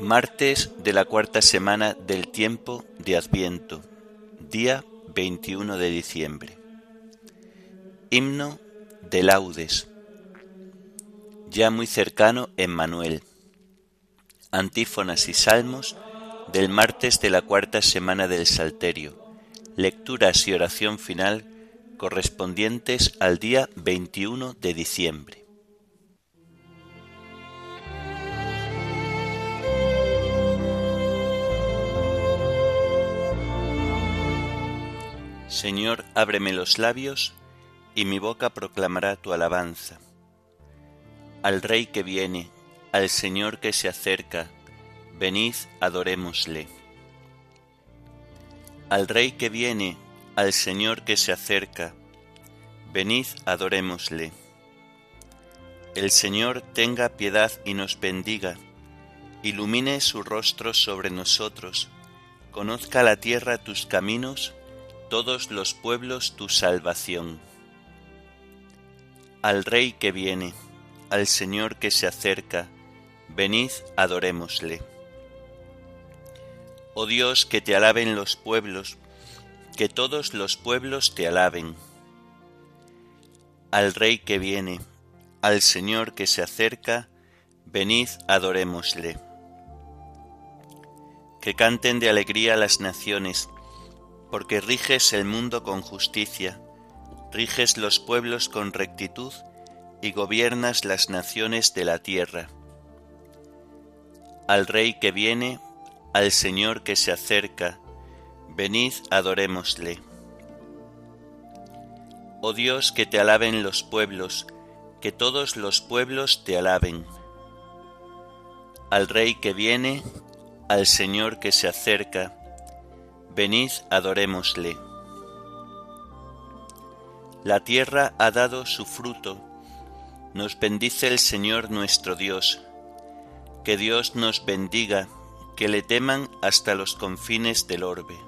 Martes de la cuarta semana del tiempo de Adviento, día 21 de diciembre. Himno de laudes. Ya muy cercano en Manuel. Antífonas y salmos del martes de la cuarta semana del Salterio. Lecturas y oración final correspondientes al día 21 de diciembre. Señor, ábreme los labios, y mi boca proclamará tu alabanza. Al Rey que viene, al Señor que se acerca, venid, adorémosle. Al Rey que viene, al Señor que se acerca, venid adorémosle. El Señor tenga piedad y nos bendiga, ilumine su rostro sobre nosotros, conozca la tierra tus caminos, todos los pueblos tu salvación. Al Rey que viene, al Señor que se acerca, venid adorémosle. Oh Dios, que te alaben los pueblos, que todos los pueblos te alaben. Al Rey que viene, al Señor que se acerca, venid adorémosle. Que canten de alegría las naciones, porque riges el mundo con justicia, riges los pueblos con rectitud y gobiernas las naciones de la tierra. Al Rey que viene, al Señor que se acerca, venid adorémosle. Oh Dios, que te alaben los pueblos, que todos los pueblos te alaben. Al Rey que viene, al Señor que se acerca, venid adorémosle. La tierra ha dado su fruto, nos bendice el Señor nuestro Dios. Que Dios nos bendiga, que le teman hasta los confines del orbe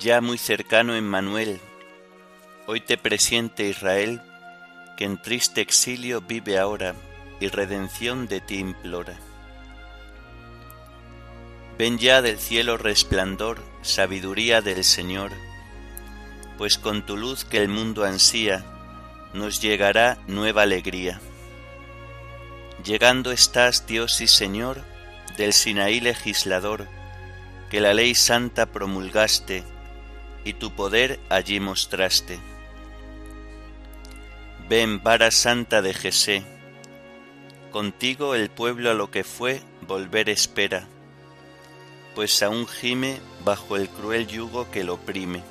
Ya muy cercano Emmanuel, hoy te presiente Israel, que en triste exilio vive ahora y redención de ti implora. Ven ya del cielo resplandor, sabiduría del Señor, pues con tu luz que el mundo ansía, nos llegará nueva alegría. Llegando estás, Dios y Señor, del Sinaí legislador, que la ley santa promulgaste, y tu poder allí mostraste. Ven, vara santa de Jesé, contigo el pueblo a lo que fue volver espera, pues aún gime bajo el cruel yugo que lo oprime.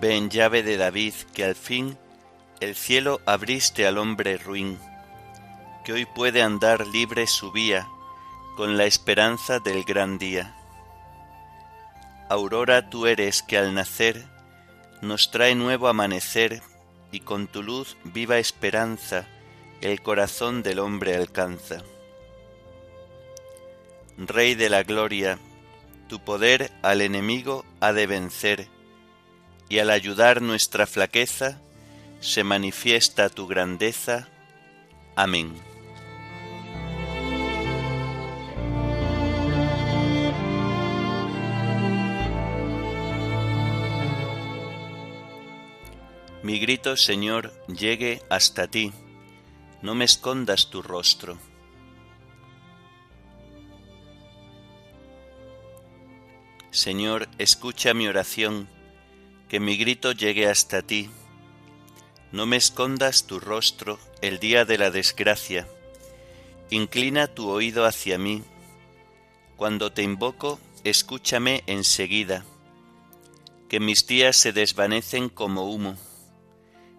Ven, llave de David, que al fin el cielo abriste al hombre ruin, que hoy puede andar libre su vía con la esperanza del gran día Aurora tú eres que al nacer nos trae nuevo amanecer y con tu luz viva esperanza el corazón del hombre alcanza. Rey de la gloria, tu poder al enemigo ha de vencer, y al ayudar nuestra flaqueza se manifiesta tu grandeza. Amén. Mi grito, Señor, llegue hasta ti, no me escondas tu rostro. Señor, escucha mi oración, que mi grito llegue hasta ti. No me escondas tu rostro el día de la desgracia, Inclina tu oído hacia mí. Cuando te invoco, escúchame enseguida, que mis días se desvanecen como humo,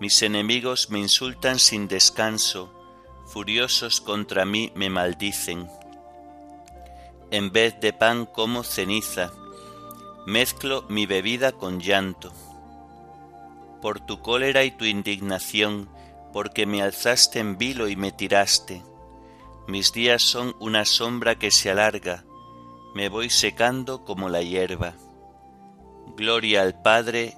Mis enemigos me insultan sin descanso, furiosos contra mí me maldicen. En vez de pan como ceniza, mezclo mi bebida con llanto. Por tu cólera y tu indignación, porque me alzaste en vilo y me tiraste. Mis días son una sombra que se alarga, me voy secando como la hierba. Gloria al Padre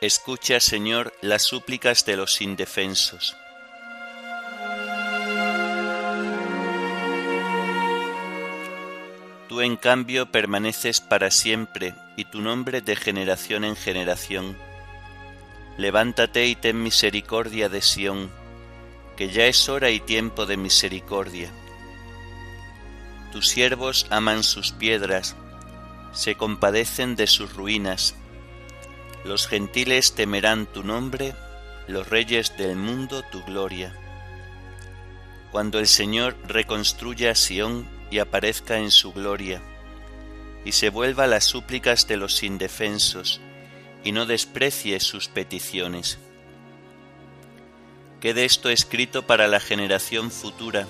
Escucha, Señor, las súplicas de los indefensos. Tú en cambio permaneces para siempre y tu nombre de generación en generación. Levántate y ten misericordia de Sión, que ya es hora y tiempo de misericordia. Tus siervos aman sus piedras, se compadecen de sus ruinas los gentiles temerán tu nombre, los reyes del mundo tu gloria. Cuando el Señor reconstruya Sión y aparezca en su gloria, y se vuelva a las súplicas de los indefensos, y no desprecie sus peticiones. Quede esto escrito para la generación futura,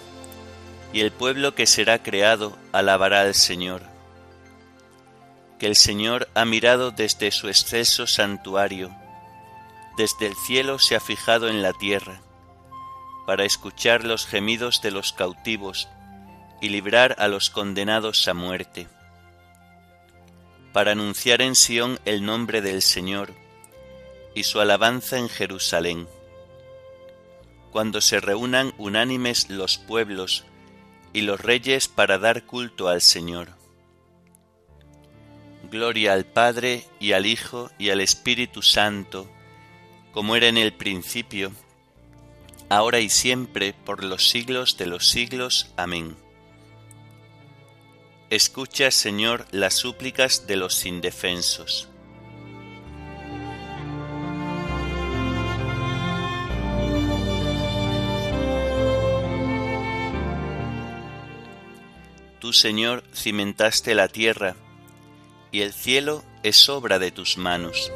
y el pueblo que será creado alabará al Señor que el Señor ha mirado desde su exceso santuario, desde el cielo se ha fijado en la tierra, para escuchar los gemidos de los cautivos y librar a los condenados a muerte, para anunciar en Sión el nombre del Señor y su alabanza en Jerusalén. Cuando se reúnan unánimes los pueblos y los reyes para dar culto al Señor Gloria al Padre y al Hijo y al Espíritu Santo, como era en el principio, ahora y siempre, por los siglos de los siglos. Amén. Escucha, Señor, las súplicas de los indefensos. Tú, Señor, cimentaste la tierra, y el cielo es obra de tus manos.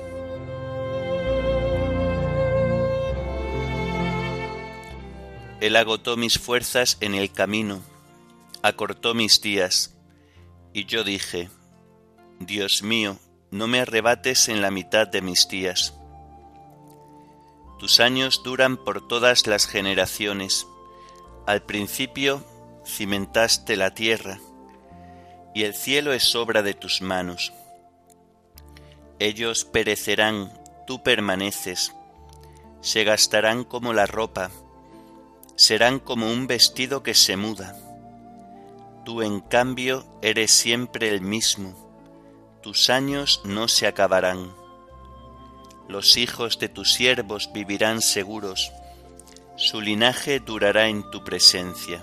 Él agotó mis fuerzas en el camino, acortó mis días, y yo dije, Dios mío, no me arrebates en la mitad de mis días. Tus años duran por todas las generaciones. Al principio cimentaste la tierra, y el cielo es obra de tus manos. Ellos perecerán, tú permaneces, se gastarán como la ropa, serán como un vestido que se muda. Tú en cambio eres siempre el mismo, tus años no se acabarán. Los hijos de tus siervos vivirán seguros, su linaje durará en tu presencia.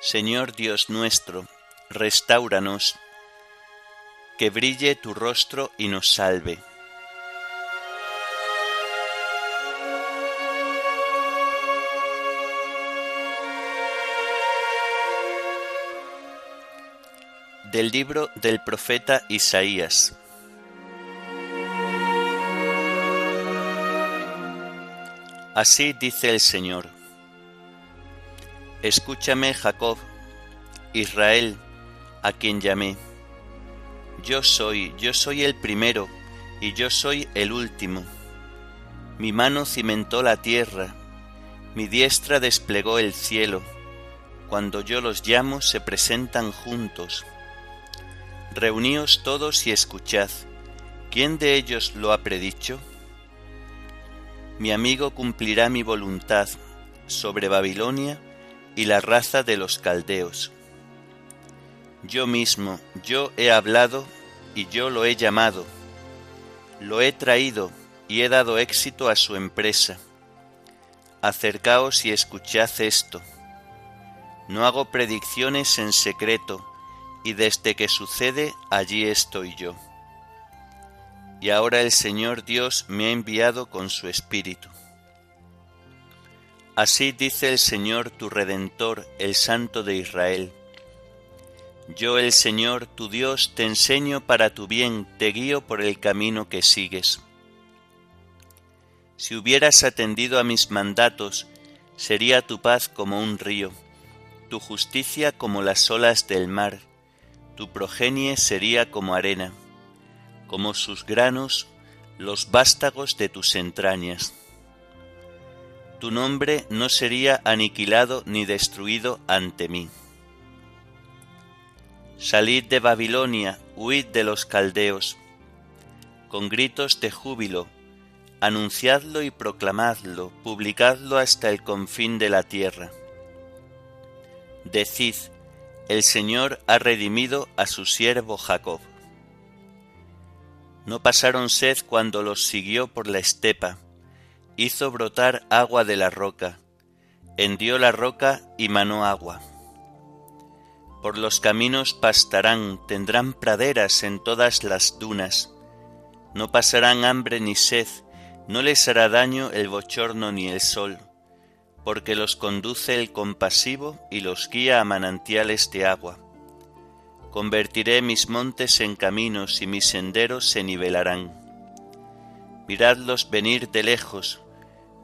Señor Dios nuestro, restauranos, que brille tu rostro y nos salve. Del libro del profeta Isaías. Así dice el Señor. Escúchame, Jacob, Israel, a quien llamé. Yo soy, yo soy el primero, y yo soy el último. Mi mano cimentó la tierra, mi diestra desplegó el cielo. Cuando yo los llamo se presentan juntos. Reuníos todos y escuchad. ¿Quién de ellos lo ha predicho? Mi amigo cumplirá mi voluntad sobre Babilonia y la raza de los caldeos. Yo mismo, yo he hablado y yo lo he llamado. Lo he traído y he dado éxito a su empresa. Acercaos y escuchad esto. No hago predicciones en secreto, y desde que sucede allí estoy yo. Y ahora el Señor Dios me ha enviado con su Espíritu. Así dice el Señor tu Redentor, el Santo de Israel. Yo el Señor tu Dios te enseño para tu bien, te guío por el camino que sigues. Si hubieras atendido a mis mandatos, sería tu paz como un río, tu justicia como las olas del mar, tu progenie sería como arena, como sus granos los vástagos de tus entrañas. Tu nombre no sería aniquilado ni destruido ante mí. Salid de Babilonia, huid de los caldeos. Con gritos de júbilo, anunciadlo y proclamadlo, publicadlo hasta el confín de la tierra. Decid, el Señor ha redimido a su siervo Jacob. No pasaron sed cuando los siguió por la estepa, hizo brotar agua de la roca, hendió la roca y manó agua. Por los caminos pastarán, tendrán praderas en todas las dunas. No pasarán hambre ni sed, no les hará daño el bochorno ni el sol, porque los conduce el compasivo y los guía a manantiales de agua. Convertiré mis montes en caminos y mis senderos se nivelarán. Miradlos venir de lejos,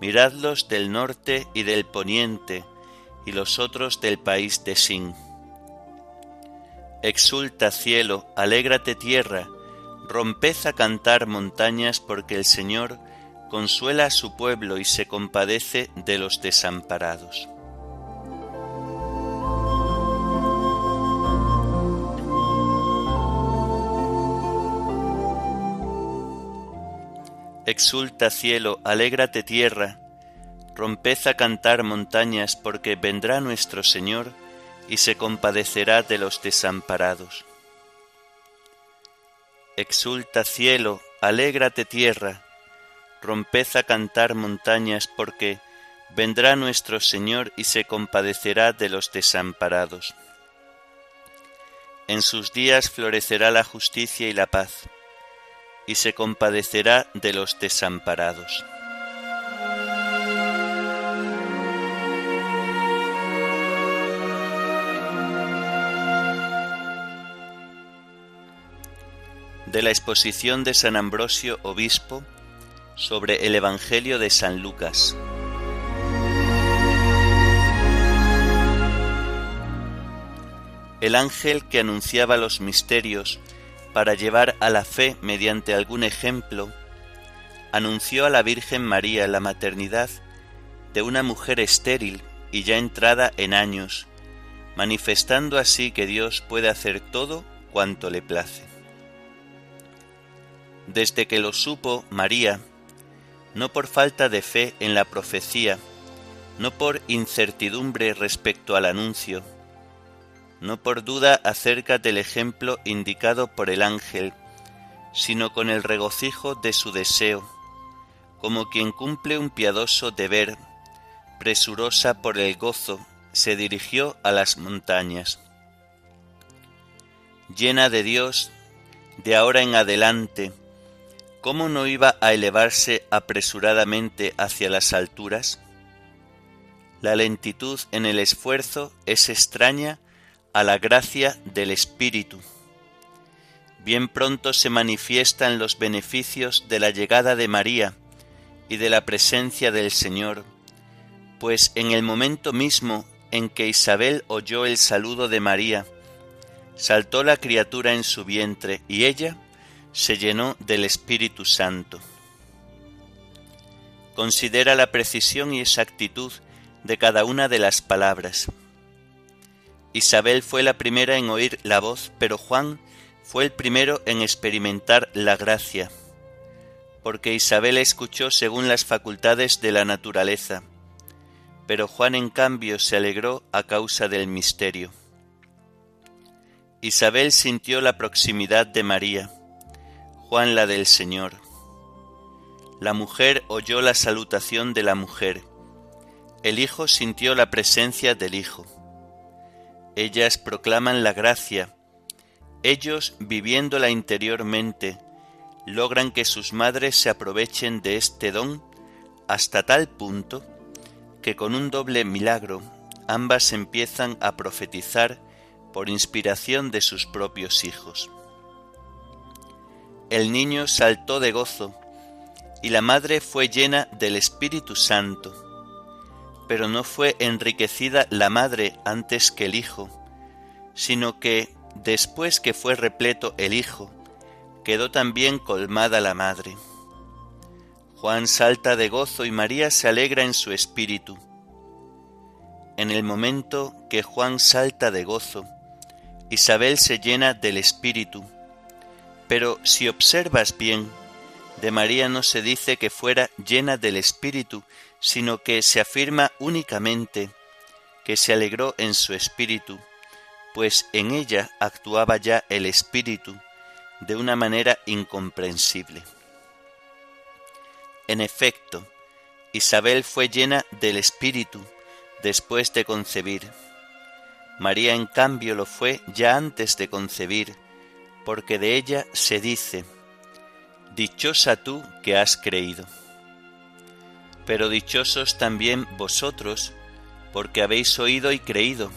miradlos del norte y del poniente, y los otros del país de Sin Exulta cielo, alégrate tierra, romped a cantar montañas, porque el Señor consuela a su pueblo y se compadece de los desamparados. Exulta cielo, alégrate tierra, romped a cantar montañas, porque vendrá nuestro Señor y se compadecerá de los desamparados. Exulta cielo, alégrate tierra, romped a cantar montañas, porque vendrá nuestro Señor y se compadecerá de los desamparados. En sus días florecerá la justicia y la paz, y se compadecerá de los desamparados. de la exposición de San Ambrosio Obispo sobre el Evangelio de San Lucas. El ángel que anunciaba los misterios para llevar a la fe mediante algún ejemplo, anunció a la Virgen María la maternidad de una mujer estéril y ya entrada en años, manifestando así que Dios puede hacer todo cuanto le place. Desde que lo supo María, no por falta de fe en la profecía, no por incertidumbre respecto al anuncio, no por duda acerca del ejemplo indicado por el ángel, sino con el regocijo de su deseo, como quien cumple un piadoso deber, presurosa por el gozo, se dirigió a las montañas. Llena de Dios, de ahora en adelante, ¿cómo no iba a elevarse apresuradamente hacia las alturas? La lentitud en el esfuerzo es extraña a la gracia del Espíritu. Bien pronto se manifiestan los beneficios de la llegada de María y de la presencia del Señor, pues en el momento mismo en que Isabel oyó el saludo de María, saltó la criatura en su vientre y ella se llenó del Espíritu Santo. Considera la precisión y exactitud de cada una de las palabras. Isabel fue la primera en oír la voz, pero Juan fue el primero en experimentar la gracia, porque Isabel escuchó según las facultades de la naturaleza, pero Juan en cambio se alegró a causa del misterio. Isabel sintió la proximidad de María, Juan la del Señor. La mujer oyó la salutación de la mujer, el Hijo sintió la presencia del Hijo. Ellas proclaman la gracia, ellos viviéndola interiormente, logran que sus madres se aprovechen de este don hasta tal punto que con un doble milagro ambas empiezan a profetizar por inspiración de sus propios hijos. El niño saltó de gozo y la madre fue llena del Espíritu Santo, pero no fue enriquecida la madre antes que el hijo, sino que después que fue repleto el hijo, quedó también colmada la madre. Juan salta de gozo y María se alegra en su espíritu. En el momento que Juan salta de gozo, Isabel se llena del espíritu. Pero si observas bien, de María no se dice que fuera llena del espíritu, sino que se afirma únicamente que se alegró en su espíritu, pues en ella actuaba ya el espíritu de una manera incomprensible. En efecto, Isabel fue llena del Espíritu después de concebir. María en cambio lo fue ya antes de concebir, porque de ella se dice, Dichosa tú que has creído. Pero dichosos también vosotros, porque habéis oído y creído,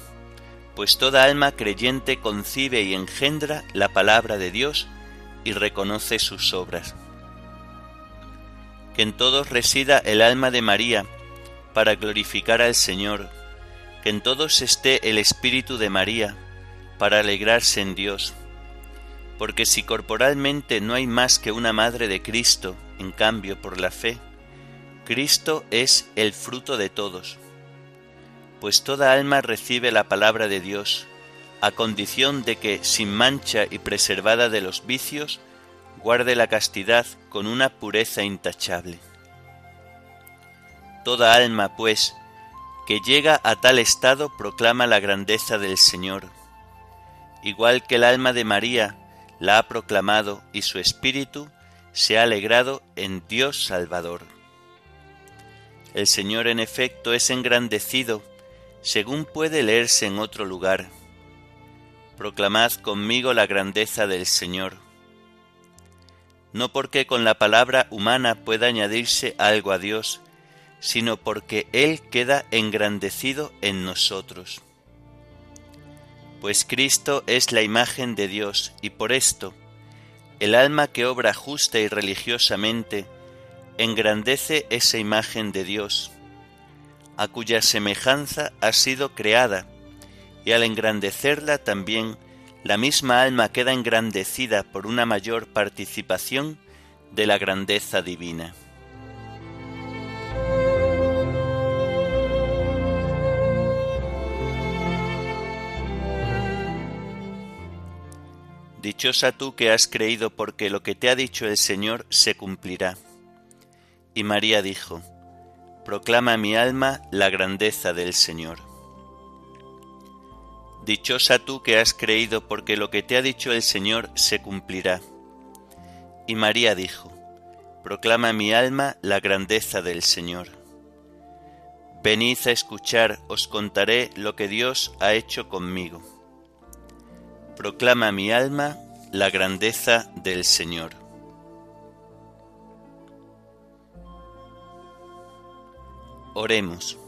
pues toda alma creyente concibe y engendra la palabra de Dios y reconoce sus obras que en todos resida el alma de María, para glorificar al Señor, que en todos esté el Espíritu de María, para alegrarse en Dios. Porque si corporalmente no hay más que una madre de Cristo, en cambio por la fe, Cristo es el fruto de todos. Pues toda alma recibe la palabra de Dios, a condición de que, sin mancha y preservada de los vicios, guarde la castidad con una pureza intachable. Toda alma, pues, que llega a tal estado proclama la grandeza del Señor, igual que el alma de María la ha proclamado y su espíritu se ha alegrado en Dios Salvador. El Señor en efecto es engrandecido, según puede leerse en otro lugar. Proclamad conmigo la grandeza del Señor no porque con la palabra humana pueda añadirse algo a Dios, sino porque Él queda engrandecido en nosotros. Pues Cristo es la imagen de Dios y por esto el alma que obra justa y religiosamente engrandece esa imagen de Dios, a cuya semejanza ha sido creada, y al engrandecerla también la misma alma queda engrandecida por una mayor participación de la grandeza divina. Dichosa tú que has creído porque lo que te ha dicho el Señor se cumplirá. Y María dijo, Proclama mi alma la grandeza del Señor. Dichosa tú que has creído porque lo que te ha dicho el Señor se cumplirá. Y María dijo, Proclama mi alma la grandeza del Señor. Venid a escuchar, os contaré lo que Dios ha hecho conmigo. Proclama mi alma la grandeza del Señor. Oremos.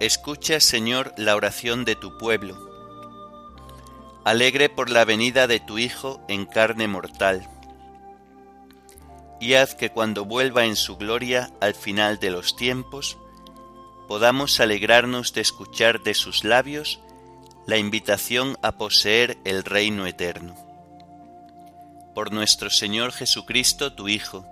Escucha, Señor, la oración de tu pueblo. Alegre por la venida de tu Hijo en carne mortal. Y haz que cuando vuelva en su gloria al final de los tiempos, podamos alegrarnos de escuchar de sus labios la invitación a poseer el reino eterno. Por nuestro Señor Jesucristo, tu Hijo,